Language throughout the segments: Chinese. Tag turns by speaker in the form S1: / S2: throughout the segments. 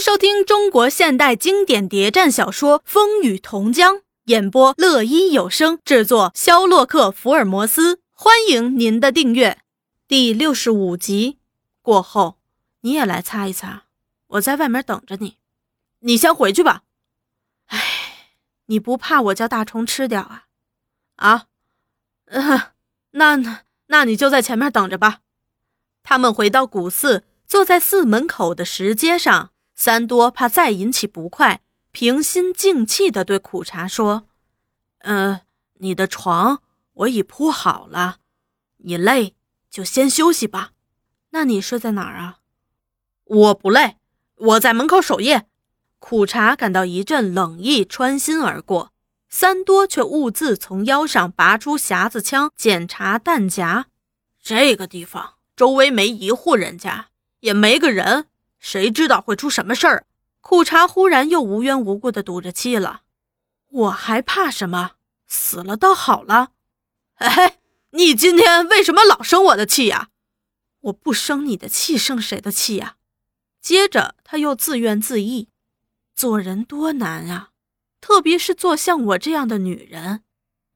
S1: 收听中国现代经典谍战小说《风雨同江》，演播：乐一有声，制作：肖洛克·福尔摩斯。欢迎您的订阅。第六十五集过后，你也来擦一擦，我在外面等着你。
S2: 你先回去吧。
S1: 哎，你不怕我叫大虫吃掉啊？
S2: 啊？那，那那你就在前面等着吧。
S1: 他们回到古寺，坐在寺门口的石阶上。三多怕再引起不快，平心静气地对苦茶说：“
S2: 嗯，你的床我已铺好了，你累就先休息吧。
S1: 那你睡在哪儿啊？
S2: 我不累，我在门口守夜。”
S1: 苦茶感到一阵冷意穿心而过，三多却兀自从腰上拔出匣子枪，检查弹夹。
S2: 这个地方周围没一户人家，也没个人。谁知道会出什么事儿？
S1: 苦茶忽然又无缘无故的赌着气了。我还怕什么？死了倒好了。
S2: 哎，你今天为什么老生我的气呀？
S1: 我不生你的气，生谁的气呀？接着他又自怨自艾：做人多难啊，特别是做像我这样的女人，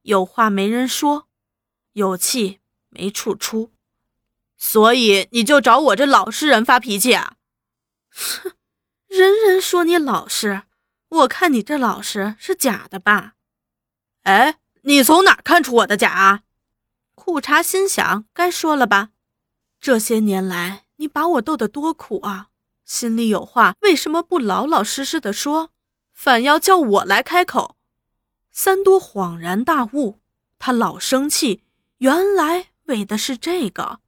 S1: 有话没人说，有气没处出。
S2: 所以你就找我这老实人发脾气啊？
S1: 哼，人人说你老实，我看你这老实是假的吧？
S2: 哎，你从哪看出我的假？啊？
S1: 苦茶心想，该说了吧？这些年来你把我斗得多苦啊！心里有话为什么不老老实实的说，反要叫我来开口？三多恍然大悟，他老生气，原来为的是这个。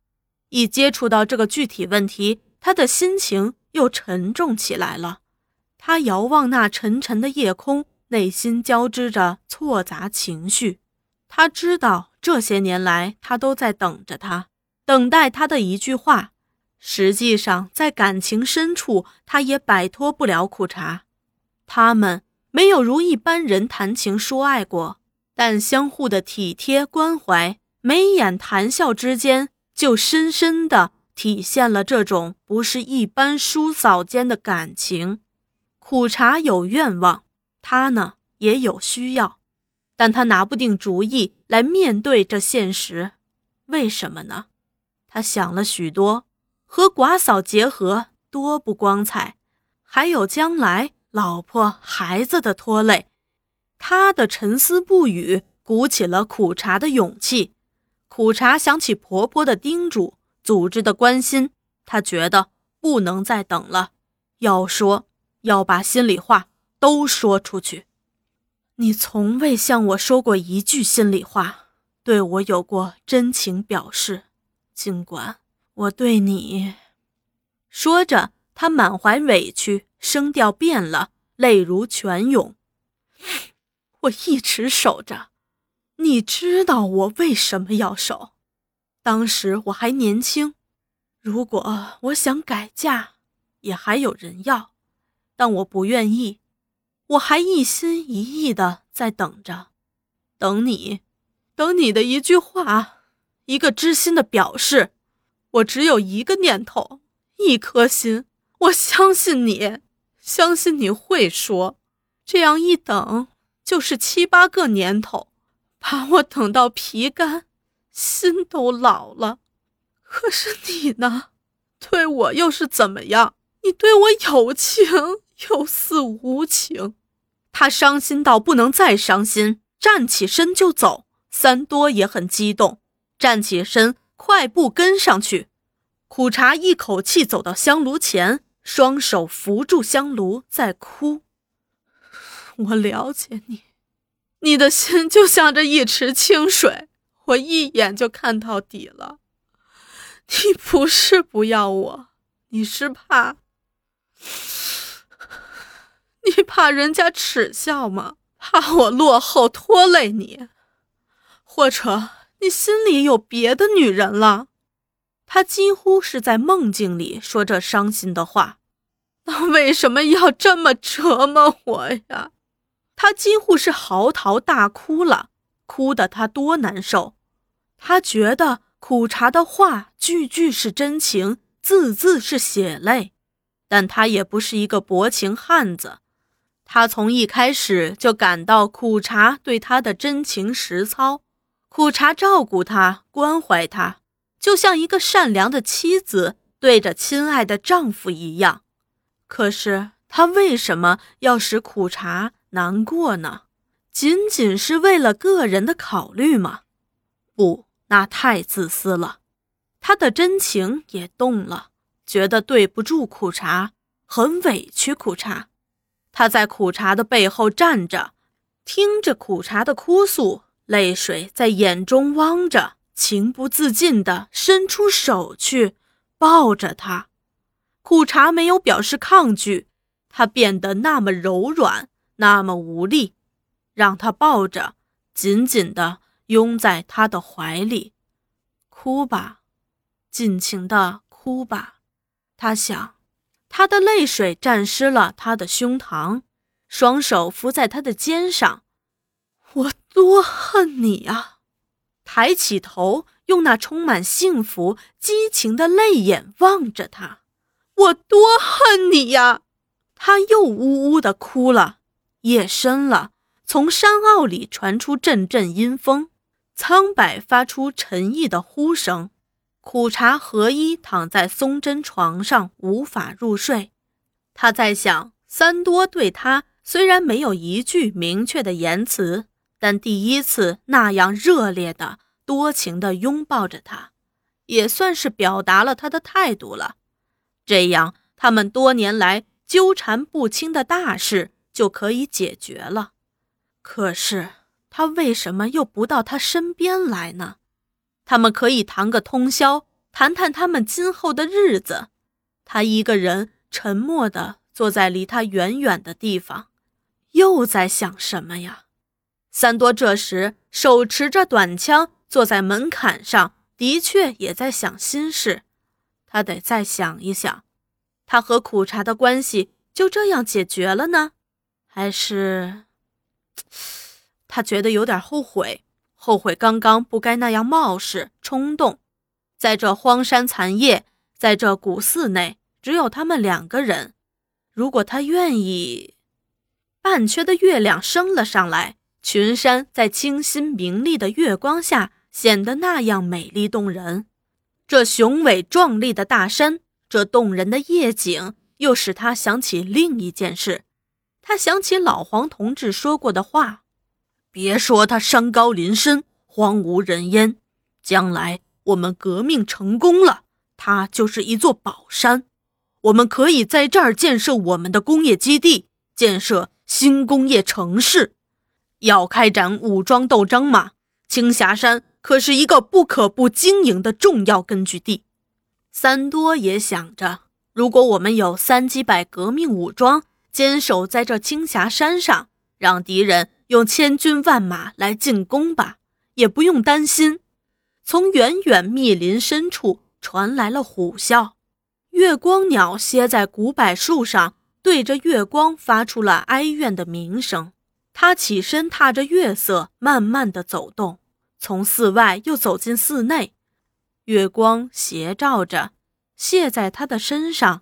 S1: 一接触到这个具体问题，他的心情。又沉重起来了。他遥望那沉沉的夜空，内心交织着错杂情绪。他知道这些年来，他都在等着他，等待他的一句话。实际上，在感情深处，他也摆脱不了苦茶。他们没有如一般人谈情说爱过，但相互的体贴关怀，眉眼谈笑之间，就深深的。体现了这种不是一般叔嫂间的感情。苦茶有愿望，他呢也有需要，但他拿不定主意来面对这现实。为什么呢？他想了许多，和寡嫂结合多不光彩，还有将来老婆孩子的拖累。他的沉思不语，鼓起了苦茶的勇气。苦茶想起婆婆的叮嘱。组织的关心，他觉得不能再等了，要说要把心里话都说出去。你从未向我说过一句心里话，对我有过真情表示，尽管我对你……说着，他满怀委屈，声调变了，泪如泉涌。我一直守着，你知道我为什么要守？当时我还年轻，如果我想改嫁，也还有人要，但我不愿意，我还一心一意的在等着，等你，等你的一句话，一个知心的表示。我只有一个念头，一颗心，我相信你，相信你会说。这样一等，就是七八个年头，把我等到皮干。心都老了，可是你呢？对我又是怎么样？你对我有情又似无情。他伤心到不能再伤心，站起身就走。三多也很激动，站起身，快步跟上去。苦茶一口气走到香炉前，双手扶住香炉，在哭。我了解你，你的心就像这一池清水。我一眼就看到底了，你不是不要我，你是怕，你怕人家耻笑吗？怕我落后拖累你，或者你心里有别的女人了？他几乎是在梦境里说这伤心的话，那为什么要这么折磨我呀？他几乎是嚎啕大哭了。哭得他多难受，他觉得苦茶的话句句是真情，字字是血泪，但他也不是一个薄情汉子。他从一开始就感到苦茶对他的真情实操，苦茶照顾他，关怀他，就像一个善良的妻子对着亲爱的丈夫一样。可是他为什么要使苦茶难过呢？仅仅是为了个人的考虑吗？不，那太自私了。他的真情也动了，觉得对不住苦茶，很委屈苦茶。他在苦茶的背后站着，听着苦茶的哭诉，泪水在眼中汪着，情不自禁地伸出手去抱着他。苦茶没有表示抗拒，他变得那么柔软，那么无力，让他抱着，紧紧地拥在他的怀里，哭吧，尽情地哭吧，他想。他的泪水沾湿了他的胸膛，双手扶在他的肩上。我多恨你啊！抬起头，用那充满幸福、激情的泪眼望着他。我多恨你呀！他又呜呜地哭了。夜深了，从山坳里传出阵阵阴风，苍柏发出沉意的呼声。苦茶合衣躺在松针床上，无法入睡。他在想，三多对他虽然没有一句明确的言辞，但第一次那样热烈的、多情的拥抱着他，也算是表达了他的态度了。这样，他们多年来纠缠不清的大事就可以解决了。可是，他为什么又不到他身边来呢？他们可以谈个通宵，谈谈他们今后的日子。他一个人沉默地坐在离他远远的地方，又在想什么呀？三多这时手持着短枪，坐在门槛上，的确也在想心事。他得再想一想，他和苦茶的关系就这样解决了呢，还是……他觉得有点后悔。后悔刚刚不该那样冒失冲动，在这荒山残夜，在这古寺内，只有他们两个人。如果他愿意，半缺的月亮升了上来，群山在清新明丽的月光下显得那样美丽动人。这雄伟壮丽的大山，这动人的夜景，又使他想起另一件事。他想起老黄同志说过的话。别说他山高林深、荒无人烟，将来我们革命成功了，它就是一座宝山。我们可以在这儿建设我们的工业基地，建设新工业城市。要开展武装斗争嘛？青霞山可是一个不可不经营的重要根据地。三多也想着，如果我们有三几百革命武装坚守在这青霞山上，让敌人。用千军万马来进攻吧，也不用担心。从远远密林深处传来了虎啸，月光鸟歇在古柏树上，对着月光发出了哀怨的鸣声。他起身，踏着月色，慢慢的走动，从寺外又走进寺内。月光斜照着，泻在他的身上。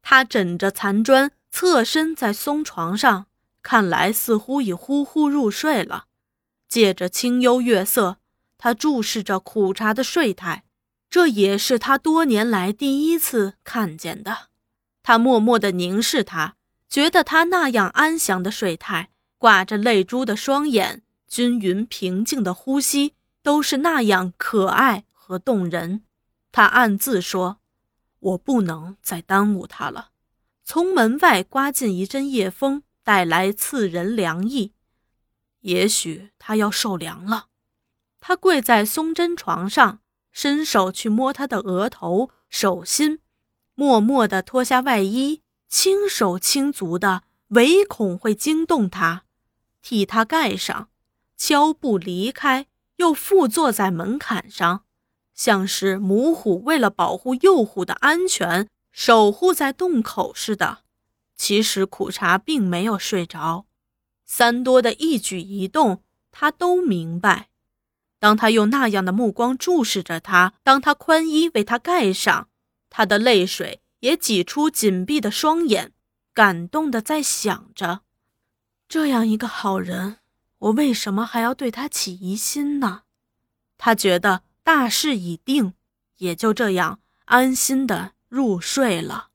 S1: 他枕着残砖，侧身在松床上。看来似乎已呼呼入睡了，借着清幽月色，他注视着苦茶的睡态，这也是他多年来第一次看见的。他默默地凝视他，觉得他那样安详的睡态，挂着泪珠的双眼，均匀平静的呼吸，都是那样可爱和动人。他暗自说：“我不能再耽误他了。”从门外刮进一阵夜风。带来刺人凉意，也许他要受凉了。他跪在松针床上，伸手去摸他的额头、手心，默默地脱下外衣，轻手轻足的，唯恐会惊动他，替他盖上，悄步离开，又复坐在门槛上，像是母虎为了保护幼虎的安全，守护在洞口似的。其实苦茶并没有睡着，三多的一举一动他都明白。当他用那样的目光注视着他，当他宽衣为他盖上，他的泪水也挤出紧闭的双眼，感动的在想着：这样一个好人，我为什么还要对他起疑心呢？他觉得大势已定，也就这样安心的入睡了。